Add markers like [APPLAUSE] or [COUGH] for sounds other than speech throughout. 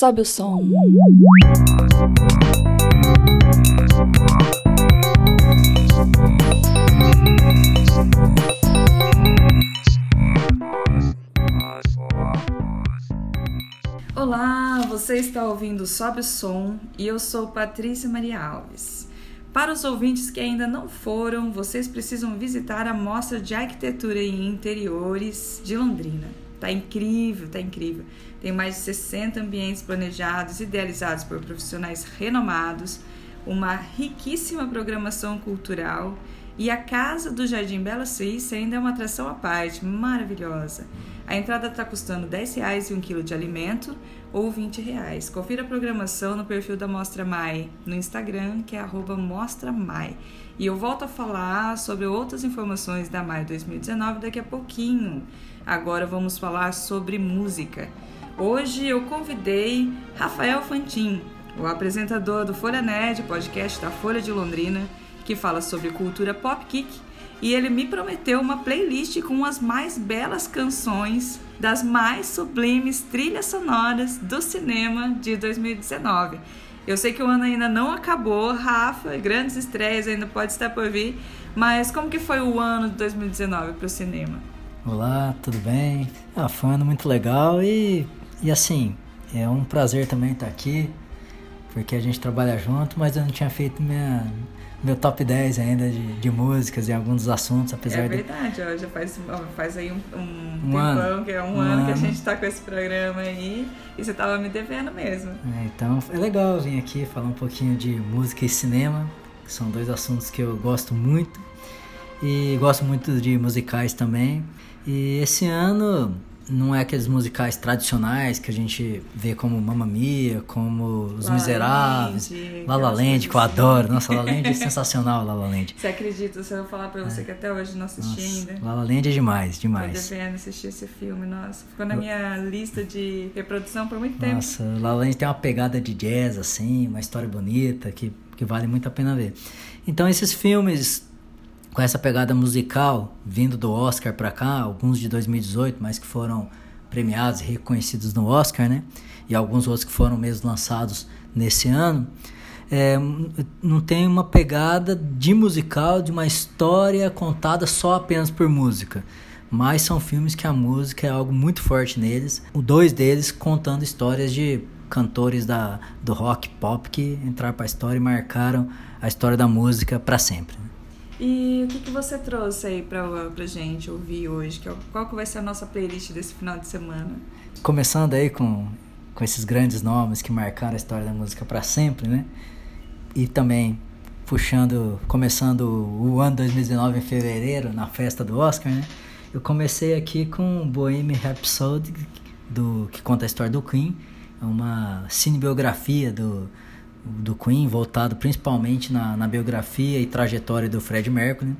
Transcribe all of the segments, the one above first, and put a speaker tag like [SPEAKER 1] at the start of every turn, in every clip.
[SPEAKER 1] Sobe o som. Olá, você está ouvindo Sobe o Som e eu sou Patrícia Maria Alves. Para os ouvintes que ainda não foram, vocês precisam visitar a Mostra de Arquitetura e Interiores de Londrina. Tá incrível, tá incrível. Tem mais de 60 ambientes planejados, idealizados por profissionais renomados, uma riquíssima programação cultural e a Casa do Jardim Bela Suíça ainda é uma atração à parte, maravilhosa. A entrada está custando R$ 10,00 e um quilo de alimento ou R$ 20,00. Confira a programação no perfil da Mostra Mai no Instagram, que é Mostra Mai. E eu volto a falar sobre outras informações da Mai 2019 daqui a pouquinho. Agora vamos falar sobre música. Hoje eu convidei Rafael Fantin, o apresentador do Folha Nerd, podcast da Folha de Londrina, que fala sobre cultura pop kick e ele me prometeu uma playlist com as mais belas canções das mais sublimes trilhas sonoras do cinema de 2019. Eu sei que o ano ainda não acabou, Rafa, grandes estreias ainda pode estar por vir, mas como que foi o ano de 2019 para o cinema?
[SPEAKER 2] Olá, tudo bem? Ah, foi um ano muito legal e, e assim, é um prazer também estar aqui, porque a gente trabalha junto, mas eu não tinha feito minha, meu top 10 ainda de, de músicas e alguns assuntos, apesar
[SPEAKER 1] É verdade, de... ó, já faz, faz aí um, um,
[SPEAKER 2] um
[SPEAKER 1] tempão,
[SPEAKER 2] ano,
[SPEAKER 1] que é um,
[SPEAKER 2] um
[SPEAKER 1] ano,
[SPEAKER 2] ano
[SPEAKER 1] que a gente tá com esse programa aí e você tava me devendo mesmo.
[SPEAKER 2] É, então é legal vir aqui falar um pouquinho de música e cinema, que são dois assuntos que eu gosto muito e gosto muito de musicais também. E esse ano não é aqueles musicais tradicionais que a gente vê como Mamma Mia, como Os
[SPEAKER 1] La
[SPEAKER 2] Miseráveis, La La Land, que eu adoro. Nossa, La La Land é sensacional, La La Land.
[SPEAKER 1] Você acredita, se eu falar pra você que até hoje não assisti ainda?
[SPEAKER 2] Nossa, La La Land é demais,
[SPEAKER 1] Tô
[SPEAKER 2] demais.
[SPEAKER 1] devendo assistir esse filme, nossa. Ficou na minha lista de reprodução por muito tempo.
[SPEAKER 2] Nossa, La La Land tem uma pegada de jazz, assim, uma história bonita, que, que vale muito a pena ver. Então esses filmes com essa pegada musical, vindo do Oscar pra cá, alguns de 2018, mas que foram premiados e reconhecidos no Oscar, né? E alguns outros que foram mesmo lançados nesse ano, é, não tem uma pegada de musical, de uma história contada só apenas por música. Mas são filmes que a música é algo muito forte neles. Dois deles contando histórias de cantores da, do rock pop que entraram para a história e marcaram a história da música para sempre.
[SPEAKER 1] E o que, que você trouxe aí pra, pra gente ouvir hoje? É Qual que vai ser a nossa playlist desse final de semana?
[SPEAKER 2] Começando aí com, com esses grandes nomes que marcaram a história da música para sempre, né? E também puxando, começando o ano 2019 em fevereiro, na festa do Oscar, né? Eu comecei aqui com Bohemian Rhapsody, do, que conta a história do Queen, é uma cinebiografia do, do Queen, voltado principalmente na, na biografia e trajetória do Fred Mercury,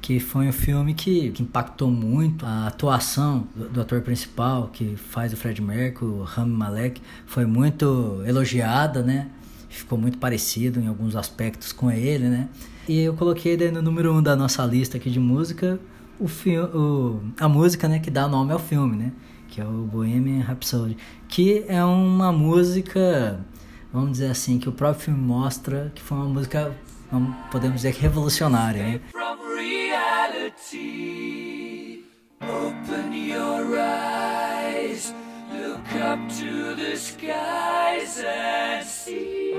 [SPEAKER 2] que foi um filme que, que impactou muito a atuação do, do ator principal que faz o Fred Mercury, o Rami Malek, foi muito elogiada, né? Ficou muito parecido em alguns aspectos com ele, né? E eu coloquei no número um da nossa lista aqui de música o o, a música, né, que dá nome ao filme, né? Que é o Bohemian Rhapsody, que é uma música, vamos dizer assim, que o próprio filme mostra que foi uma música, podemos dizer que revolucionária, né?
[SPEAKER 3] from reality. Open your eyes, look up to the skies and see.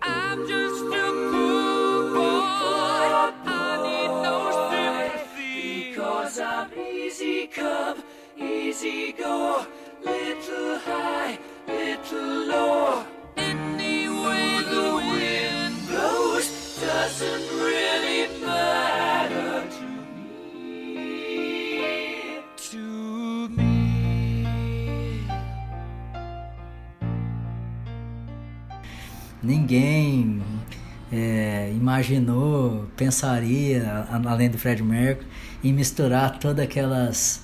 [SPEAKER 3] I'm just a poor boy. I need no sympathy. Because I'm easy come, easy go. Little high, little low. The wind doesn't really matter to me. To me.
[SPEAKER 2] Ninguém é, imaginou, pensaria, além do Fred Mercury, em misturar todas aquelas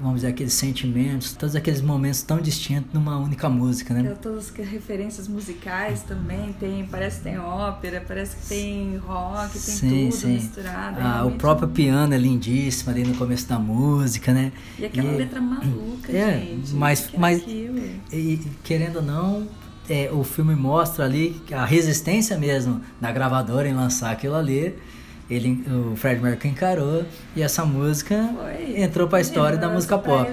[SPEAKER 2] vamos dizer, aqueles sentimentos, todos aqueles momentos tão distintos numa única música, né?
[SPEAKER 1] Tem todas as referências musicais também, tem, parece que tem ópera, parece que tem rock, tem tudo misturado. é
[SPEAKER 2] Ah, o próprio piano é lindíssimo ali no começo da música, né?
[SPEAKER 1] E aquela letra maluca,
[SPEAKER 2] É,
[SPEAKER 1] gente.
[SPEAKER 2] mas-
[SPEAKER 1] que é
[SPEAKER 2] mas-? E querendo ou não, é, o filme mostra ali a resistência mesmo da gravadora em lançar aquilo ali. Ele, o Fred Mercury encarou e essa música entrou pra história da música pop.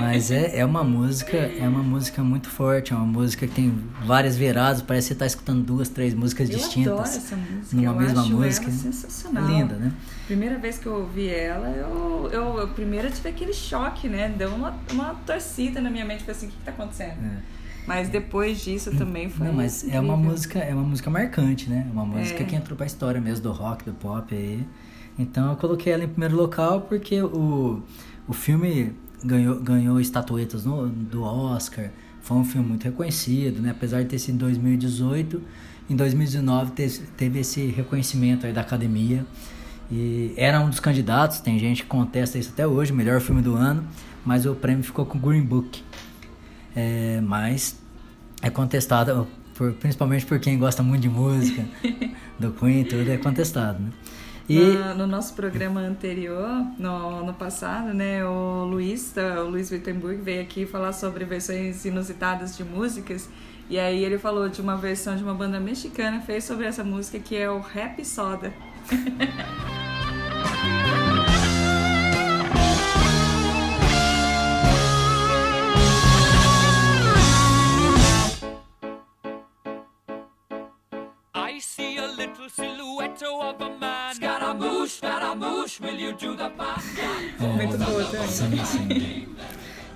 [SPEAKER 2] Mas é, é uma música, é uma música muito forte, é uma música que tem várias viradas, parece que você tá escutando duas, três músicas
[SPEAKER 1] Eu
[SPEAKER 2] distintas.
[SPEAKER 1] adoro essa música.
[SPEAKER 2] numa
[SPEAKER 1] eu
[SPEAKER 2] mesma
[SPEAKER 1] acho
[SPEAKER 2] música.
[SPEAKER 1] Ela sensacional.
[SPEAKER 2] É linda, né?
[SPEAKER 1] Primeira vez que eu ouvi ela, eu, eu, eu primeiro tive aquele choque, né? Deu uma, uma torcida na minha mente, falei assim, o que, que tá acontecendo?
[SPEAKER 2] É.
[SPEAKER 1] Mas depois disso também foi.
[SPEAKER 2] Não, mas é uma
[SPEAKER 1] incrível.
[SPEAKER 2] música, é uma música marcante, né? Uma música
[SPEAKER 1] É.
[SPEAKER 2] que entrou pra história mesmo do rock, do pop aí. Então eu coloquei ela em primeiro local porque o, o filme ganhou, ganhou estatuetas no, do Oscar. Foi um filme muito reconhecido, né? Apesar de ter sido em 2018, em 2019 teve, teve esse reconhecimento aí da academia. E era um dos candidatos, tem gente que contesta isso até hoje, melhor filme do ano, mas o prêmio ficou com Green Book. É, mas é contestado, por- principalmente por quem gosta muito de música, [LAUGHS] do Queen, tudo é contestado, né? E
[SPEAKER 1] Na- no nosso programa anterior, no, no passado, né, o Luiz, da- o Luiz Wittenberg veio aqui falar sobre versões inusitadas de músicas. E aí ele falou de uma versão de uma banda mexicana fez sobre essa música que é o Rap Soda. [LAUGHS] Muito boa também.
[SPEAKER 2] sim, sim.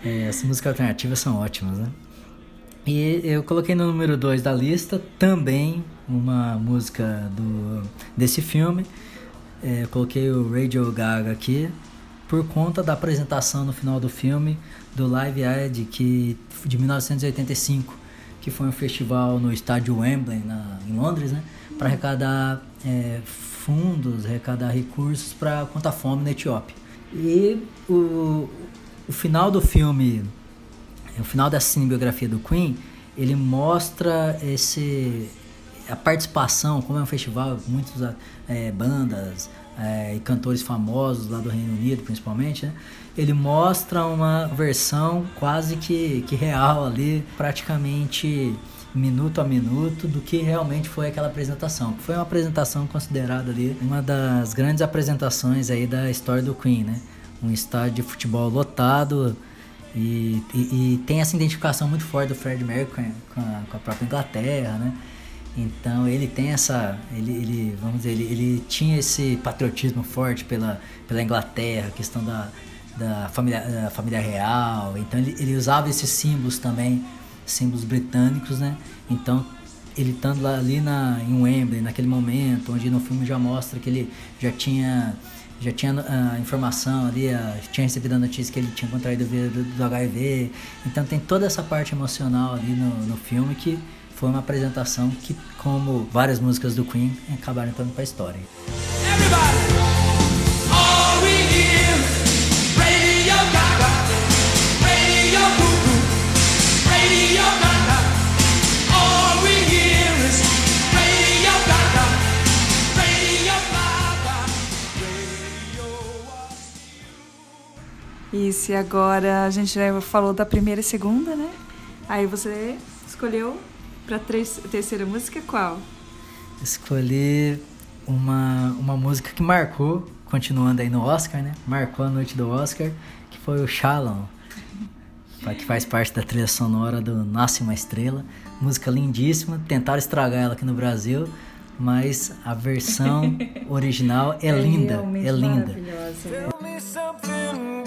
[SPEAKER 2] É, as músicas alternativas são ótimas, né? E eu coloquei no número 2 da lista também uma música do, desse filme. É, eu coloquei o Radio Gaga aqui por conta da apresentação no final do filme do Live Aid que, de 1985, que foi um festival no estádio Wembley, na, em Londres, né? Para arrecadar é, fundos, arrecadar recursos para contra a fome na Etiópia. E o, o final do filme o final da cinebiografia do Queen, ele mostra esse a participação, como é um festival, muitas é, bandas é, e cantores famosos lá do Reino Unido, principalmente, né? ele mostra uma versão quase que, que real ali, praticamente minuto a minuto do que realmente foi aquela apresentação. Foi uma apresentação considerada ali uma das grandes apresentações aí da história do Queen, né? Um estádio de futebol lotado, e, e, e tem essa identificação muito forte do Fred Mercury com a, com a própria Inglaterra, né? Então ele tem essa, ele, ele vamos dizer, ele, ele tinha esse patriotismo forte pela, pela Inglaterra, questão da, da, família, da família real. Então ele, ele usava esses símbolos também, símbolos britânicos, né? Então ele estando lá ali na, em Wembley, naquele momento, onde no filme já mostra que ele já tinha já tinha a informação ali, a, tinha recebido a notícia que ele tinha contraído o vírus do, do HIV. Então tem toda essa parte emocional ali no, no filme que foi uma apresentação que, como várias músicas do Queen, acabaram entrando para a história.
[SPEAKER 3] Everybody,
[SPEAKER 1] Isso, e agora a gente já falou da primeira e segunda, né? Aí você escolheu pra tres- terceira música qual?
[SPEAKER 2] Escolhi uma, uma música que marcou, continuando aí no Oscar, né? Marcou a noite do Oscar, que foi o Shalom, [LAUGHS] que faz parte da trilha sonora do Nasce uma Estrela. Música lindíssima, tentaram estragar ela aqui no Brasil, mas a versão [LAUGHS] original é, linda,
[SPEAKER 1] realmente
[SPEAKER 2] é linda.
[SPEAKER 1] maravilhosa.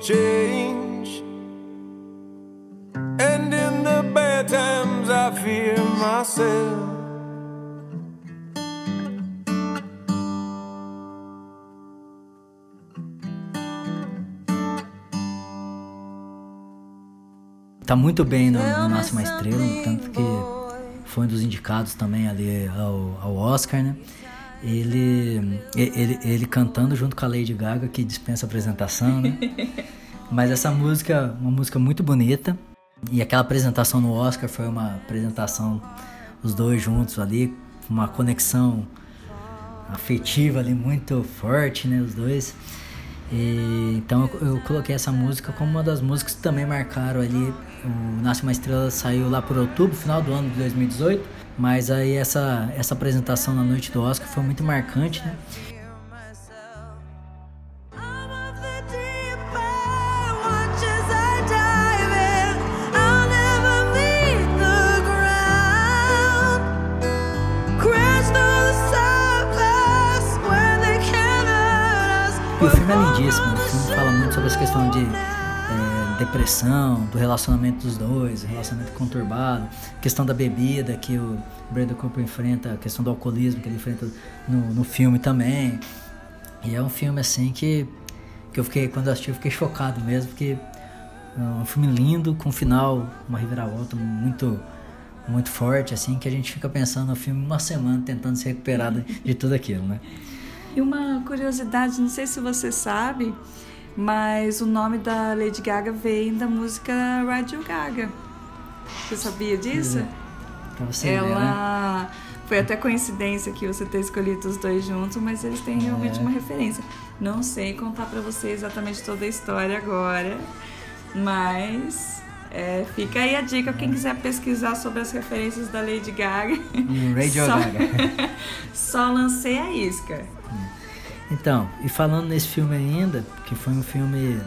[SPEAKER 4] change. And in the bad times, I fear myself.
[SPEAKER 2] Tá muito bem no, no Nasce Uma Estrela, tanto que foi um dos indicados também ali ao, ao Oscar, né? Ele, ele, ele cantando junto com a Lady Gaga, que dispensa apresentação, né? [LAUGHS] Mas essa música, uma música muito bonita. E aquela apresentação no Oscar foi uma apresentação, os dois juntos ali, uma conexão afetiva ali muito forte, né? Os dois. E, então eu, eu, coloquei essa música como uma das músicas que também marcaram ali. O Nasce uma Estrela saiu lá por outubro, final do ano de 2018. Mas aí essa, essa apresentação na noite do Oscar foi muito marcante, né? Questão de é, depressão, do relacionamento dos dois, relacionamento conturbado, questão da bebida que o Brandon Cooper enfrenta, a questão do alcoolismo que ele enfrenta no, no filme também. E é um filme assim que, que eu fiquei, quando eu assisti, eu fiquei chocado mesmo, porque é um filme lindo, com um final, uma reviravolta muito muito forte, assim, que a gente fica pensando no filme uma semana tentando se recuperar de, tudo aquilo, né?
[SPEAKER 1] E uma curiosidade, não sei se você sabe, mas o nome da Lady Gaga vem da música Radio Gaga. Você sabia disso?
[SPEAKER 2] É. Pra você ver, né?
[SPEAKER 1] Ela. Foi até coincidência que você ter escolhido os dois juntos, mas eles têm realmente
[SPEAKER 2] É.
[SPEAKER 1] uma referência. Não sei contar pra você exatamente toda a história agora, mas é, fica aí a dica quem quiser pesquisar sobre as referências da Lady Gaga.
[SPEAKER 2] E Radio [LAUGHS]
[SPEAKER 1] Só-
[SPEAKER 2] Gaga. [LAUGHS]
[SPEAKER 1] Só lancei a isca.
[SPEAKER 2] Então, e falando nesse filme ainda, que foi um filme.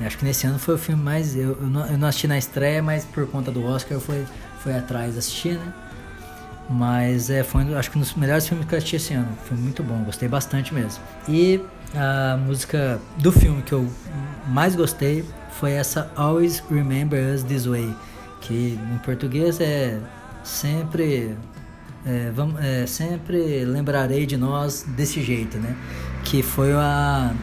[SPEAKER 2] Acho que nesse ano foi o filme mais. Eu, eu, não, eu não assisti na estreia, mas por conta do Oscar eu fui, fui atrás assistir, né? Mas é, foi acho que um dos melhores filmes que eu assisti esse ano. Foi muito bom, gostei bastante mesmo. E a música do filme que eu mais gostei foi essa Always Remember Us This Way, que em português é sempre é, vamos, é, sempre lembrarei de nós desse jeito, né? Que foi a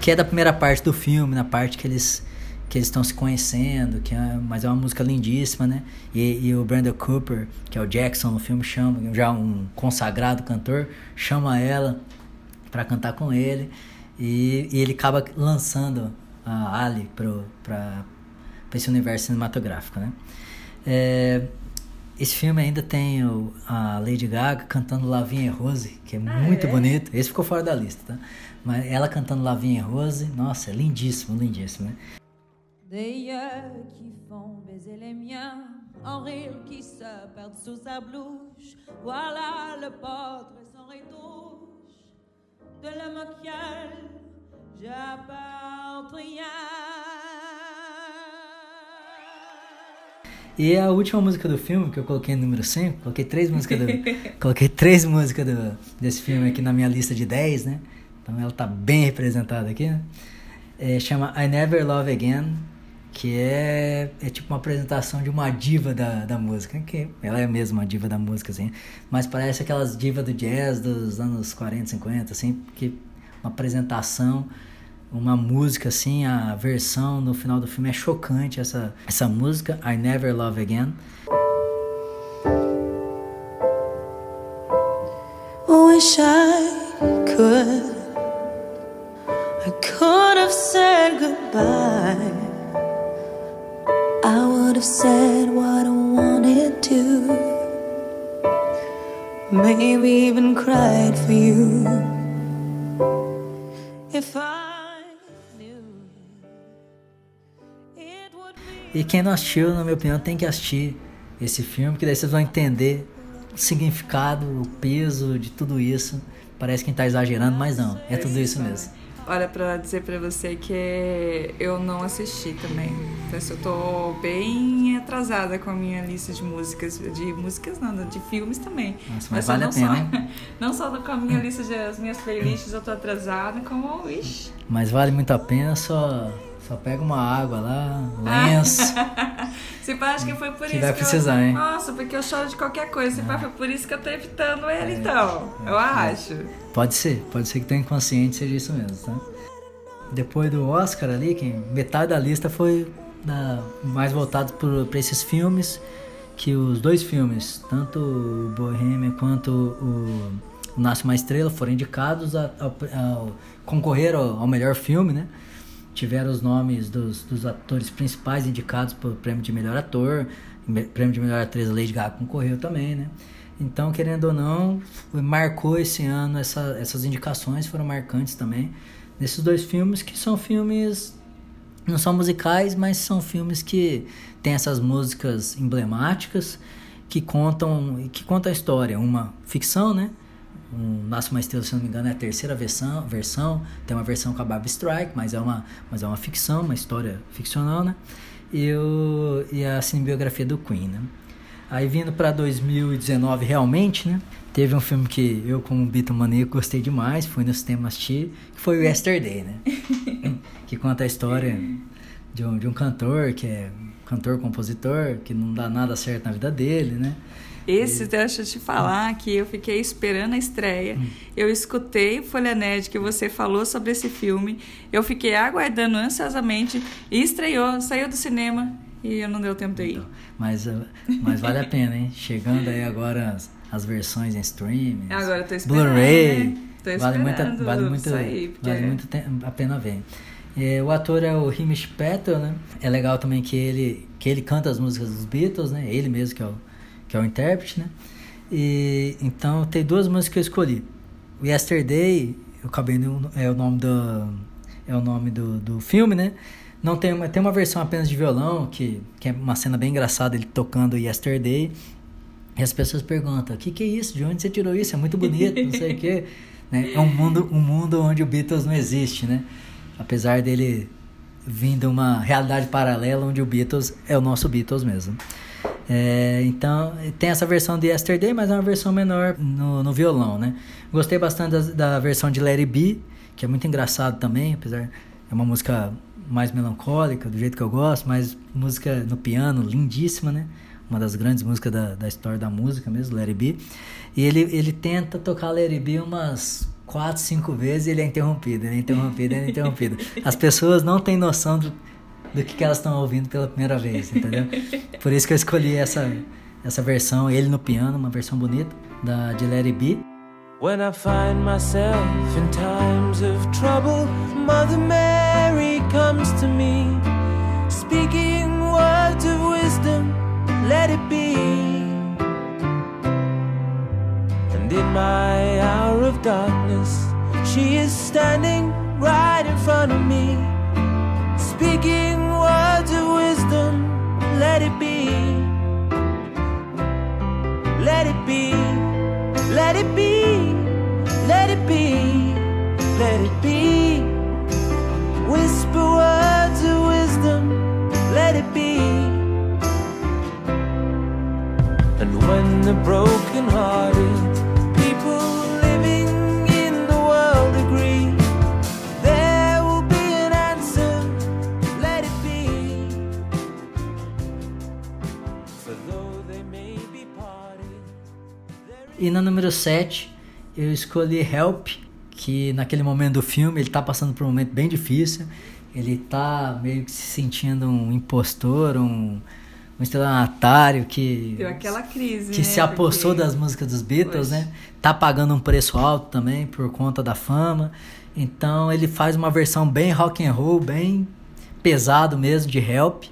[SPEAKER 2] que é da primeira parte do filme, na parte que eles que eles estão se conhecendo, que é, mas é uma música lindíssima, né? E, e o Brandon Cooper, que é o Jackson no filme, chama já um consagrado cantor, chama ela para cantar com ele e, e ele acaba lançando a Ali para esse universo cinematográfico, né? É, esse filme ainda tem o- a Lady Gaga cantando Lavinha Rose, que é muito
[SPEAKER 1] é?
[SPEAKER 2] bonito. Esse ficou fora da lista, tá? Mas ela cantando Lavinha Rose, nossa, é lindíssimo, lindíssimo, né?
[SPEAKER 5] Des yeux qui font baiser les miens, en rire qui se perdent sous sa blouche. Voilà le portrait sans retouche de l'homme auquel j'appartiens.
[SPEAKER 2] E a última música do filme, que eu coloquei no número 5, coloquei três músicas do, [LAUGHS] coloquei três músicas do, desse filme aqui na minha lista de 10, né? Então ela tá bem representada aqui, né? É, chama I Never Love Again, que é, é tipo uma apresentação de uma diva da, da música, que ela é mesmo uma diva da música, assim, mas parece aquelas divas do jazz dos anos 40, 50, assim, que uma apresentação, uma música, assim, a versão no final do filme é chocante, essa, essa música, I Never Love Again.
[SPEAKER 5] Wish I could. I could have said goodbye. I would have said what I wanted to. Maybe even cried for you.
[SPEAKER 2] E quem não assistiu, na minha opinião, tem que assistir esse filme, que daí vocês vão entender o significado, o peso de tudo isso. Parece que tá exagerando, mas não, é tudo isso mesmo.
[SPEAKER 1] Olha, pra dizer pra você que eu não assisti também. Então, eu tô bem atrasada com a minha lista de músicas, de músicas não, de filmes também.
[SPEAKER 2] Nossa, mas
[SPEAKER 1] só-
[SPEAKER 2] vale a pena,
[SPEAKER 1] só,
[SPEAKER 2] hein? [LAUGHS]
[SPEAKER 1] Não só com a minha lista de as minhas playlists eu tô atrasada, como ixi,
[SPEAKER 2] Mas vale muito a pena, só, só pega uma água lá, lenço. [LAUGHS]
[SPEAKER 1] Se pá, acho que foi por
[SPEAKER 2] Que
[SPEAKER 1] isso
[SPEAKER 2] vai
[SPEAKER 1] que
[SPEAKER 2] precisar,
[SPEAKER 1] eu...
[SPEAKER 2] hein?
[SPEAKER 1] Nossa, porque eu choro de qualquer coisa. Se pá, foi por isso que eu tô evitando ele, então.
[SPEAKER 2] É,
[SPEAKER 1] eu acho.
[SPEAKER 2] Pode ser, pode ser que teu inconsciente seja isso mesmo, tá? Depois do Oscar ali, que metade da lista foi da- mais voltado para esses filmes, que os dois filmes, tanto o Bohemian quanto o, o Nasce Uma Estrela, foram indicados a, ao, ao- concorreram ao, ao melhor filme, né? Tiveram os nomes dos, dos atores principais indicados para o prêmio de melhor ator, prêmio de melhor atriz Lady Gaga concorreu também, né? Então, querendo ou não, marcou esse ano, essa- essas indicações foram marcantes também, nesses dois filmes, que são filmes, não são musicais, mas são filmes que têm essas músicas emblemáticas, que contam, que contam a história, uma ficção, né? Um Nasce uma Estrela, se não me engano, é a terceira versão, versão. Tem uma versão com a Barbra Strike, mas é uma, mas é uma ficção, uma história ficcional, né? E, o, e a cinebiografia do Queen, né? Aí vindo para 2019 realmente, né? Teve um filme que eu como Beatle maníaco gostei demais, fui no cinema assistir, que foi o Yesterday, né? [LAUGHS] que conta a história de um, de um cantor que é cantor-compositor, que não dá nada certo na vida dele, né?
[SPEAKER 1] Esse, deixa eu te falar que eu fiquei esperando a estreia. Eu escutei Folha Nerd que você falou sobre esse filme. Eu fiquei aguardando ansiosamente e estreou, saiu do cinema e eu não deu tempo de ir.
[SPEAKER 2] Mas, uh, mas vale a pena, hein? Chegando aí agora as, as versões em streaming.
[SPEAKER 1] Agora eu tô esperando,
[SPEAKER 2] Blu-ray.
[SPEAKER 1] né? Tô
[SPEAKER 2] Vale muito, vale muito,
[SPEAKER 1] sair, porque
[SPEAKER 2] vale muito a pena ver. É, o ator é o Hamish Patel, né? É legal também que ele, que ele canta as músicas dos Beatles, né? Ele mesmo que é o, que é o intérprete, né? E, então tem duas músicas que eu escolhi. O Yesterday, eu acabei no, é o nome do é o nome do, do filme, né? Não tem uma, tem uma versão apenas de violão que, que é uma cena bem engraçada ele tocando Yesterday. E as pessoas perguntam: "O que que é isso? De onde você tirou isso? É muito bonito, não sei o quê". [LAUGHS] Né? É um mundo um mundo onde o Beatles não existe, né? Apesar dele vindo uma realidade paralela onde o Beatles é o nosso Beatles mesmo. É, então, tem essa versão de Yesterday, mas é uma versão menor no, no violão, né? Gostei bastante da, da versão de It Be, que é muito engraçado também, apesar é uma música mais melancólica, do jeito que eu gosto, mas música no piano, lindíssima, né? Uma das grandes músicas da, da história da música mesmo, It Be. E ele, ele tenta tocar It Be umas quatro, cinco vezes e ele é interrompido, ele é interrompido, ele é interrompido. [LAUGHS] As pessoas não têm noção do, do que, que elas estão ouvindo pela primeira vez, entendeu? Por isso que eu escolhi essa, essa versão, ele no piano, uma versão bonita, da, de It Be.
[SPEAKER 4] When I find myself in times of trouble, Mother Mary comes to me, speaking words of wisdom, let it be. And in my hour of darkness, she is standing right in front of me, speaking words of wisdom, let it be. Let it be. Let it be, let it be, let it be. Whisper words of wisdom, let it be. And when the broken hearted people
[SPEAKER 2] E na número 7, eu escolhi Help, que naquele momento do filme ele tá passando por um momento bem difícil. Ele tá meio que se sentindo um impostor, um, um estelionatário que,
[SPEAKER 1] Deu aquela crise,
[SPEAKER 2] que
[SPEAKER 1] né?
[SPEAKER 2] se apossou
[SPEAKER 1] Porque-
[SPEAKER 2] das músicas dos Beatles,
[SPEAKER 1] Poxa.
[SPEAKER 2] né? Tá pagando um preço alto também por conta da fama. Então ele faz uma versão bem rock and roll, bem pesado mesmo de Help.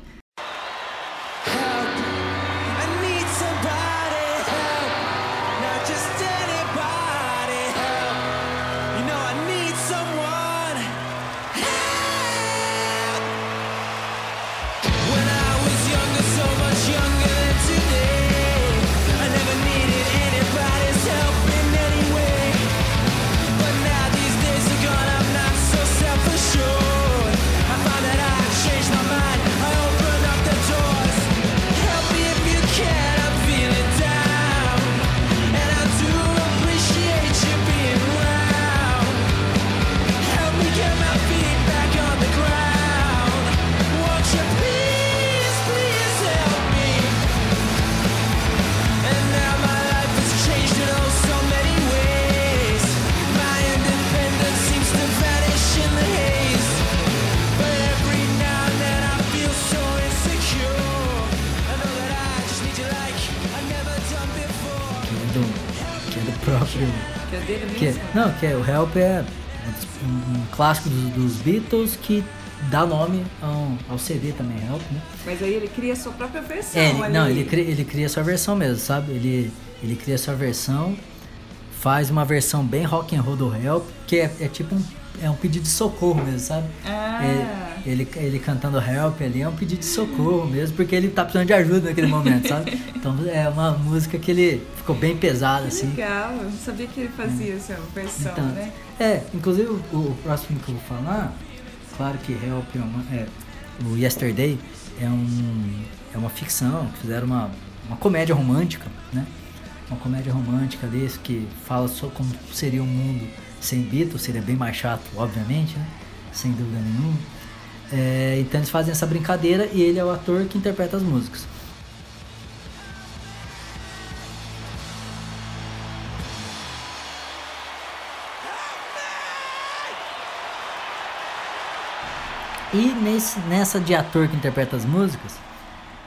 [SPEAKER 2] Que é
[SPEAKER 1] dele
[SPEAKER 2] Que é-
[SPEAKER 1] mesmo?
[SPEAKER 2] não, que é, o Help é um, um clássico dos, dos Beatles que dá nome ao, ao CD também, Help, né?
[SPEAKER 1] Mas aí ele cria a sua própria versão.
[SPEAKER 2] É, ele, não, ele cria, ele cria sua versão mesmo, sabe? Ele, ele cria sua versão, faz uma versão bem rock and roll do Help, que é, é tipo um, é um pedido de socorro mesmo, sabe?
[SPEAKER 1] Ah.
[SPEAKER 2] É, ele, ele cantando Help ali é um pedido de socorro mesmo, porque ele tá precisando de ajuda naquele momento, sabe? [LAUGHS] Então é uma música que ele ficou bem pesada,
[SPEAKER 1] Que
[SPEAKER 2] assim.
[SPEAKER 1] legal, eu não sabia que ele fazia essa versão,
[SPEAKER 2] Então,
[SPEAKER 1] né?
[SPEAKER 2] É, inclusive o, o próximo que eu vou falar, claro que Help é, uma, é o Yesterday é um é uma ficção, fizeram uma, uma comédia romântica, né? Uma comédia romântica desse que fala só como seria um mundo sem Beatles, seria bem mais chato, obviamente, né? Sem dúvida nenhuma. É, então eles fazem essa brincadeira e ele é o ator que interpreta as músicas. E nesse, nessa de ator que interpreta as músicas,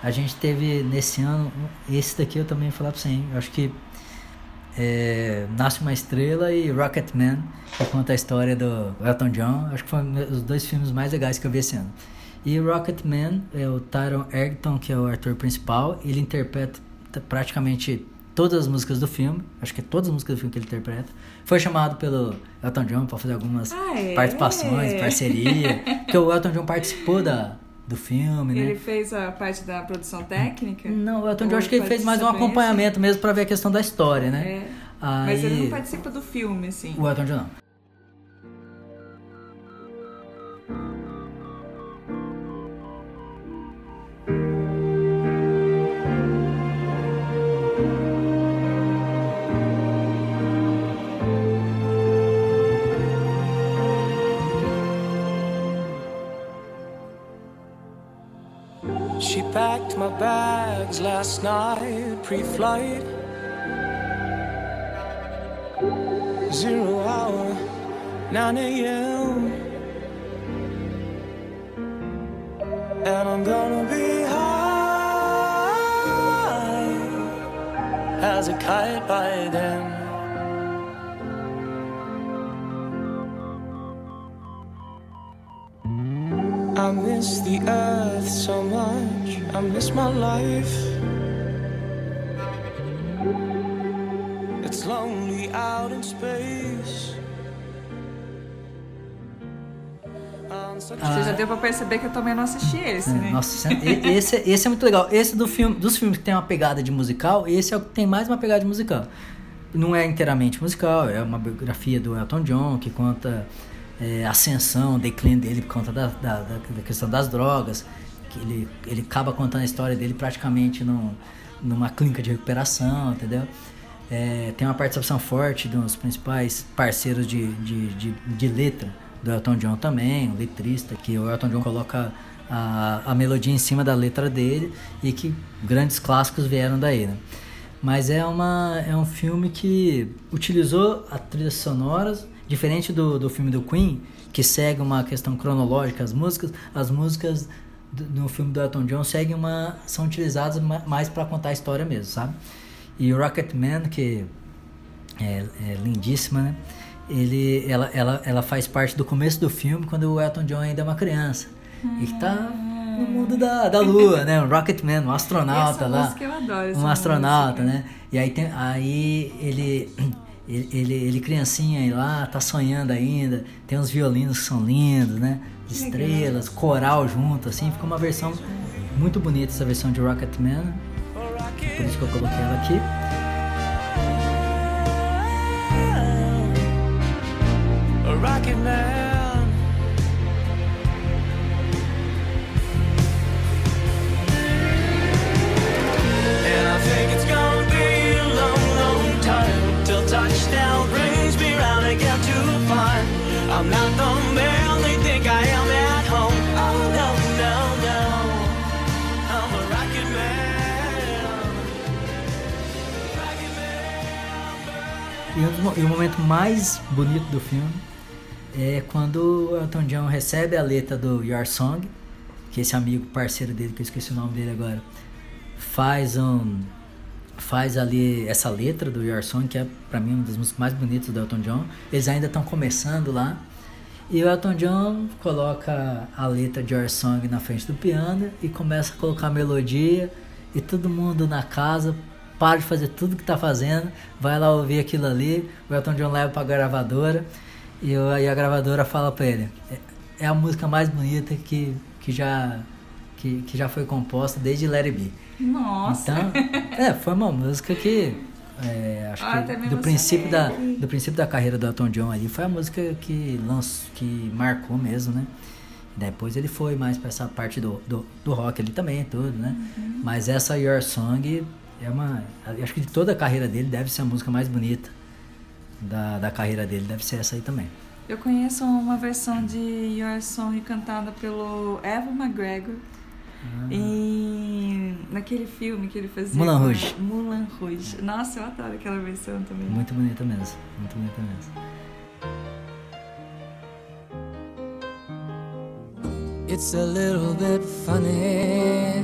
[SPEAKER 2] a gente teve nesse ano, esse daqui eu também vou falar pra você, hein? Eu acho que é, Nasce uma Estrela e Rocketman, que conta a história do Elton John. Acho que foram os dois filmes mais legais que eu vi esse ano. E Rocketman é o Tyron Egerton, que é o ator principal. Ele interpreta praticamente todas as músicas do filme. Acho que é todas as músicas do filme que ele interpreta. Foi chamado pelo Elton John para fazer algumas
[SPEAKER 1] Ah, é?
[SPEAKER 2] participações, parceria. [LAUGHS] Porque o Elton John participou da, do filme, né?
[SPEAKER 1] Ele fez a parte da produção técnica?
[SPEAKER 2] Não, o Elton John
[SPEAKER 1] Ou
[SPEAKER 2] acho que ele fez mais um acompanhamento mesmo para ver a questão da história, né?
[SPEAKER 1] É. Mas ele
[SPEAKER 2] Aí-
[SPEAKER 1] não participa do filme, assim.
[SPEAKER 2] O Elton John não.
[SPEAKER 4] Packed my bags last night, pre flight. Zero hour, 9 a.m. And I'm gonna be high as a kite by then. I miss the earth so much. I miss my life. It's lonely out in space. Such
[SPEAKER 1] Você já deu pra perceber que eu também não assisti esse,
[SPEAKER 2] É,
[SPEAKER 1] né?
[SPEAKER 2] Nossa, e- esse, esse é muito legal. Esse do filme, dos filmes que tem uma pegada de musical, esse é o que tem mais uma pegada de musical. Não é inteiramente musical, é uma biografia do Elton John que conta é, a ascensão, o declínio dele por conta da, da, da- da questão das drogas. Que ele, ele acaba contando a história dele praticamente num, numa clínica de recuperação, entendeu? É, tem uma participação forte dos principais parceiros de, de, de, de letra do Elton John também, o letrista, que o Elton John coloca a, a melodia em cima da letra dele e que grandes clássicos vieram daí, né? Mas é, uma, é um filme que utilizou a trilhas sonoras, diferente do, do filme do Queen, que segue uma questão cronológica, as músicas, as músicas no filme do Elton John seguem uma, são utilizadas ma- mais para contar a história mesmo, sabe? E o Rocketman, que é, é lindíssima, né? Ele, ela, ela, ela faz parte do começo do filme, quando o Elton John ainda é uma criança. E que tá no mundo da, da lua, né? Um Rocketman, um [LAUGHS] astronauta lá.
[SPEAKER 1] eu adoro,
[SPEAKER 2] Um astronauta,
[SPEAKER 1] música.
[SPEAKER 2] né? E aí, tem, aí ele, ele, ele, ele criancinha aí lá, tá sonhando ainda. Tem uns violinos que são lindos, né? Estrelas, coral junto, assim. Fica uma versão muito bonita, essa versão de Rocketman. Por isso que eu coloquei ela aqui. Bonito do filme é quando o Elton John recebe a letra do Your Song, que esse amigo parceiro dele, que eu esqueci o nome dele agora, faz um faz ali essa letra do Your Song, que é pra mim uma das músicas mais bonitas do Elton John. Eles ainda estão começando lá. E o Elton John coloca a letra de Your Song na frente do piano e começa a colocar a melodia e todo mundo na casa para de fazer tudo que tá fazendo, vai lá ouvir aquilo ali, o Elton John leva pra gravadora e, eu- e a gravadora fala pra ele, é, é a música mais bonita que, que, já, que, que já foi composta desde Let It Be.
[SPEAKER 1] Nossa.
[SPEAKER 2] Então, é, foi uma música que é, acho
[SPEAKER 1] Ah,
[SPEAKER 2] que do princípio, da, do princípio da carreira do Elton John ali foi a música que lançou, que marcou mesmo, né? Depois ele foi mais pra essa parte do, do, do rock ali também, tudo, né?
[SPEAKER 1] Uhum.
[SPEAKER 2] Mas essa Your Song é uma. Acho que de toda a carreira dele deve ser a música mais bonita da, da carreira dele, deve ser essa aí também.
[SPEAKER 1] Eu conheço uma versão de Your Song cantada pelo Evan McGregor. E naquele filme que ele fazia. A-
[SPEAKER 2] Rouge.
[SPEAKER 1] Moulin Rouge. Nossa, eu adoro aquela versão também.
[SPEAKER 2] Muito bonita mesmo, muito bonita mesmo.
[SPEAKER 3] It's a little bit funny,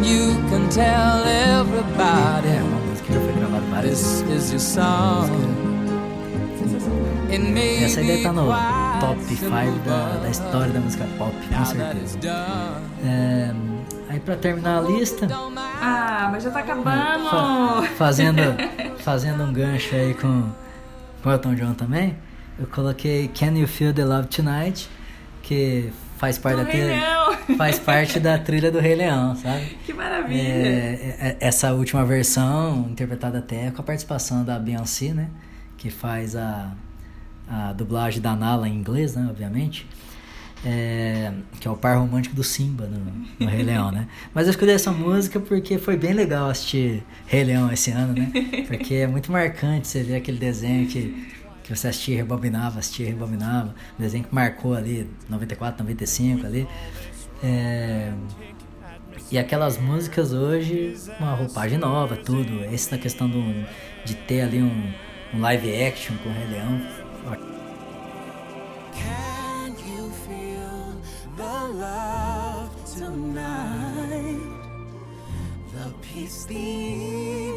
[SPEAKER 3] And you can tell everybody
[SPEAKER 2] É uma música que já foi gravada várias
[SPEAKER 3] this is your song.
[SPEAKER 2] Essa
[SPEAKER 3] be
[SPEAKER 2] estar no top 5 da, da história da música pop, com certeza. É, aí pra terminar a lista.
[SPEAKER 1] Ah, mas já tá
[SPEAKER 2] fa-
[SPEAKER 1] acabando!
[SPEAKER 2] fazendo, [LAUGHS] fazendo um gancho aí com, com o Elton John também, eu coloquei Can You Feel the Love Tonight, que faz parte,
[SPEAKER 1] Do
[SPEAKER 2] da trilha, Faz parte da trilha do Rei Leão, sabe?
[SPEAKER 1] Que maravilha!
[SPEAKER 2] É, é, essa última versão, interpretada até com a participação da Beyoncé, né? Que faz a, a dublagem da Nala em inglês, né? Obviamente. É, que é o par romântico do Simba no, no Rei Leão, né? Mas eu escolhi essa música porque foi bem legal assistir Rei Leão esse ano, né? Porque é muito marcante você ver aquele desenho que, que você assistia e rebobinava, assistia e rebobinava. Um desenho que marcou ali, 94, 95 ali. É, e aquelas músicas hoje, uma roupagem nova, tudo. Esse na questão do, de ter ali um, um live action com o Rei Leão.
[SPEAKER 6] Can you feel the love tonight? The peace the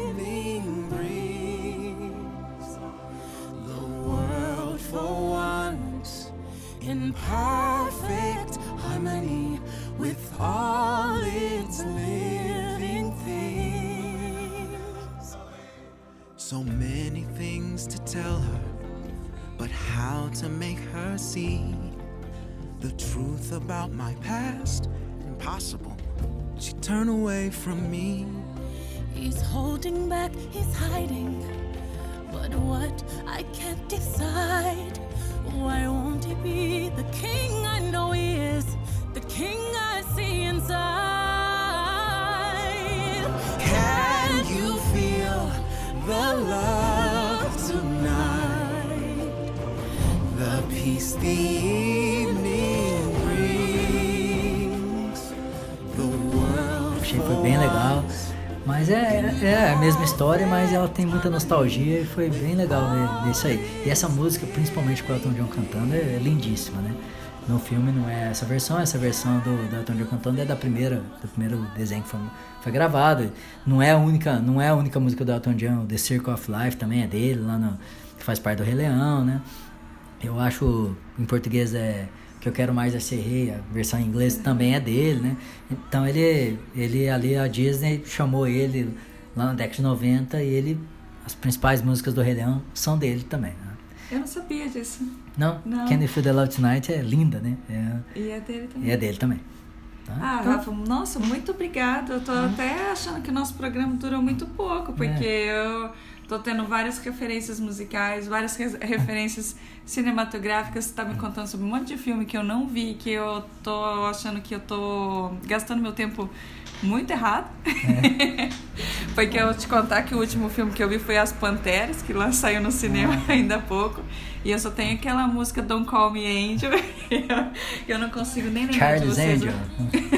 [SPEAKER 6] see the truth about my past? Impossible. She turned away from me.
[SPEAKER 7] He's holding back, he's hiding. But what I can't decide. Why won't he be the king I know he is? The king I see inside.
[SPEAKER 6] Can you feel the love peace the evening brings. The world
[SPEAKER 2] Achei que foi bem legal. Mas é, é, é a mesma história, mas ela tem muita nostalgia e foi bem legal ver isso aí. E essa música, principalmente com o Elton John cantando, é, é lindíssima, né? No filme não é essa versão, essa versão do, do Elton John cantando é da primeira, do primeiro desenho que foi, foi gravado. Não é a única, não é a única música do Elton John, The Circle of Life também é dele, lá no, que faz parte do Rei Leão, né? Eu acho, em português é que eu quero mais é ser rei, a versão em inglês também é dele, né? Então ele, ele ali a Disney chamou ele lá na década de 90 e ele, as principais músicas do Rei Leão são dele também. Né?
[SPEAKER 1] Eu não sabia disso.
[SPEAKER 2] Não?
[SPEAKER 1] Não.
[SPEAKER 2] Can You Feel the Love Tonight é linda, né? É,
[SPEAKER 1] E é dele também.
[SPEAKER 2] e é dele também. Tá?
[SPEAKER 1] Ah,
[SPEAKER 2] Então,
[SPEAKER 1] Rafa, nossa, muito obrigada. Eu tô até achando que o nosso programa durou muito pouco, porque eu tô tendo várias referências musicais, várias re- referências cinematográficas. Você tá me contando sobre um monte de filme que eu não vi, que eu tô achando que eu tô gastando meu tempo muito errado. [LAUGHS] porque eu vou te contar que o último filme que eu vi foi As Panteras, que lá saiu no cinema ainda há pouco. E eu só tenho aquela música Don't Call Me Angel. [LAUGHS] eu não consigo nem lembrar de
[SPEAKER 2] Charles
[SPEAKER 1] vocês.
[SPEAKER 2] Angel. [LAUGHS]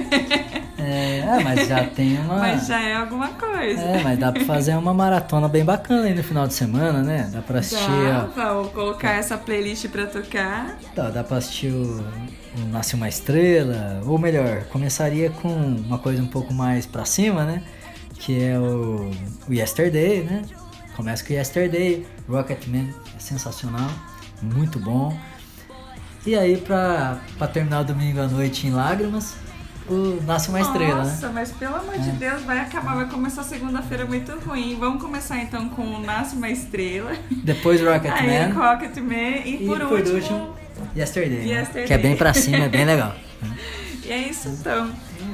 [SPEAKER 2] é, ah, mas já tem [LAUGHS] uma.
[SPEAKER 1] Mas já é alguma coisa.
[SPEAKER 2] É, mas dá pra fazer uma maratona bem bacana aí no final de semana, né? Dá pra assistir.
[SPEAKER 1] Dá, vou colocar essa playlist pra tocar.
[SPEAKER 2] Dá, dá pra assistir o, o Nasce uma Estrela, ou melhor, começaria com uma coisa um pouco mais pra cima, né? Que é o, o Yesterday, né? Começa com Yesterday, Rocketman, é sensacional, muito bom. E aí, pra, pra terminar o domingo à noite em lágrimas, o Nasce uma Estrela, né?
[SPEAKER 1] Nossa, mas pelo amor de Deus, vai acabar, vai começar segunda-feira muito ruim. Vamos começar então com o Nasce uma Estrela.
[SPEAKER 2] Depois [LAUGHS]
[SPEAKER 1] Aí
[SPEAKER 2] Rocketman.
[SPEAKER 1] Rocketman. E,
[SPEAKER 2] E
[SPEAKER 1] por,
[SPEAKER 2] por
[SPEAKER 1] último,
[SPEAKER 2] último, Yesterday, né?
[SPEAKER 1] Yesterday.
[SPEAKER 2] Que é bem pra cima, é bem legal. [LAUGHS]
[SPEAKER 1] E é isso então.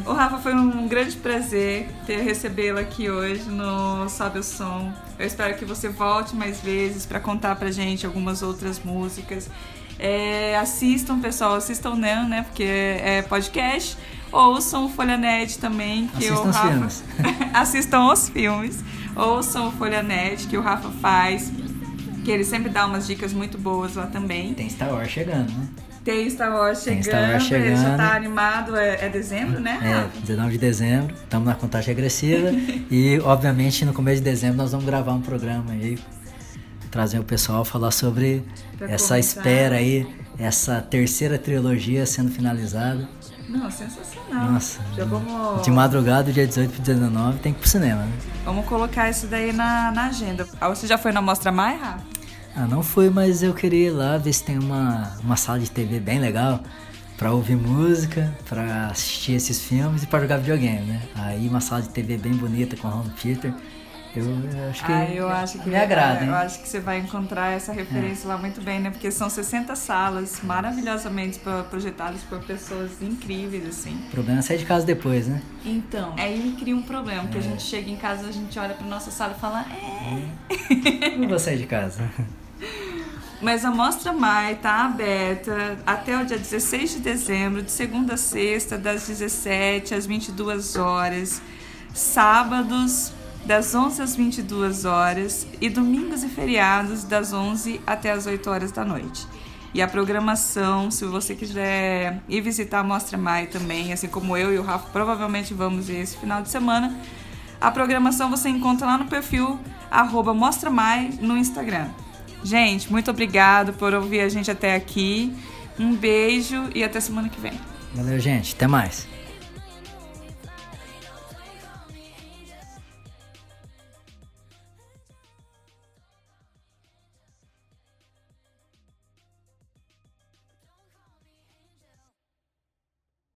[SPEAKER 1] O Rafa foi um grande prazer ter recebê-lo aqui hoje no Sobe o Som. Eu espero que você volte mais vezes para contar pra gente algumas outras músicas. É, assistam, pessoal, assistam não, né? Porque é é podcast. Ouçam o Folha Net também, que
[SPEAKER 2] Assistam
[SPEAKER 1] o
[SPEAKER 2] os
[SPEAKER 1] Rafa.
[SPEAKER 2] filmes. [LAUGHS]
[SPEAKER 1] assistam os filmes. Ouçam o Folha Net, que o Rafa faz. Que ele sempre dá umas dicas muito boas lá também.
[SPEAKER 2] Tem Star Wars chegando, né?
[SPEAKER 1] Tem Star Wars chegando,
[SPEAKER 2] Star Wars
[SPEAKER 1] ele já
[SPEAKER 2] chegando.
[SPEAKER 1] tá animado, é, é dezembro, né?
[SPEAKER 2] É,
[SPEAKER 1] Rafa?
[SPEAKER 2] 19 de dezembro, estamos na contagem agressiva [LAUGHS] e, obviamente, no começo de dezembro nós vamos gravar um programa aí, trazer o pessoal falar sobre
[SPEAKER 1] Pra
[SPEAKER 2] essa
[SPEAKER 1] comentar.
[SPEAKER 2] espera aí, essa terceira trilogia sendo finalizada.
[SPEAKER 1] Não, sensacional.
[SPEAKER 2] Nossa,
[SPEAKER 1] Já vamos,
[SPEAKER 2] de madrugada, dia 18 para 19, tem que ir pro cinema, né?
[SPEAKER 1] vamos colocar isso daí na, na agenda. Ah, Você já foi na Mostra Mais, Rafa?
[SPEAKER 2] Ah, não fui, mas eu queria ir lá ver se tem uma, uma sala de TV bem legal pra ouvir música, pra assistir esses filmes e pra jogar videogame, né? Aí uma sala de TV bem bonita com home theater, eu, eu acho que,
[SPEAKER 1] ah, eu acho que
[SPEAKER 2] me agrada,
[SPEAKER 1] Eu
[SPEAKER 2] hein?
[SPEAKER 1] acho que você vai encontrar essa referência lá muito bem, né? Porque são 60 salas maravilhosamente pro- projetadas por pessoas incríveis, assim.
[SPEAKER 2] O problema é sair de casa depois, né?
[SPEAKER 1] Então, aí cria um problema, porque a gente chega em casa, a gente olha pra nossa sala e fala, é.
[SPEAKER 2] Não vou sair de casa. [LAUGHS]
[SPEAKER 1] Mas a Mostra Mai tá aberta até o dia 16 de dezembro, de segunda a sexta, das 17 às 22 horas, sábados das 11 às 22 horas e domingos e feriados das 11 até as 8 horas da noite. E a programação, se você quiser ir visitar a Mostra Mai também, assim como eu e o Rafa provavelmente vamos ir esse final de semana, a programação você encontra lá no perfil arroba Mostra Mai no Instagram. Gente, muito obrigado por ouvir a gente até aqui. Um beijo e até semana que vem.
[SPEAKER 2] Valeu, gente. Até mais.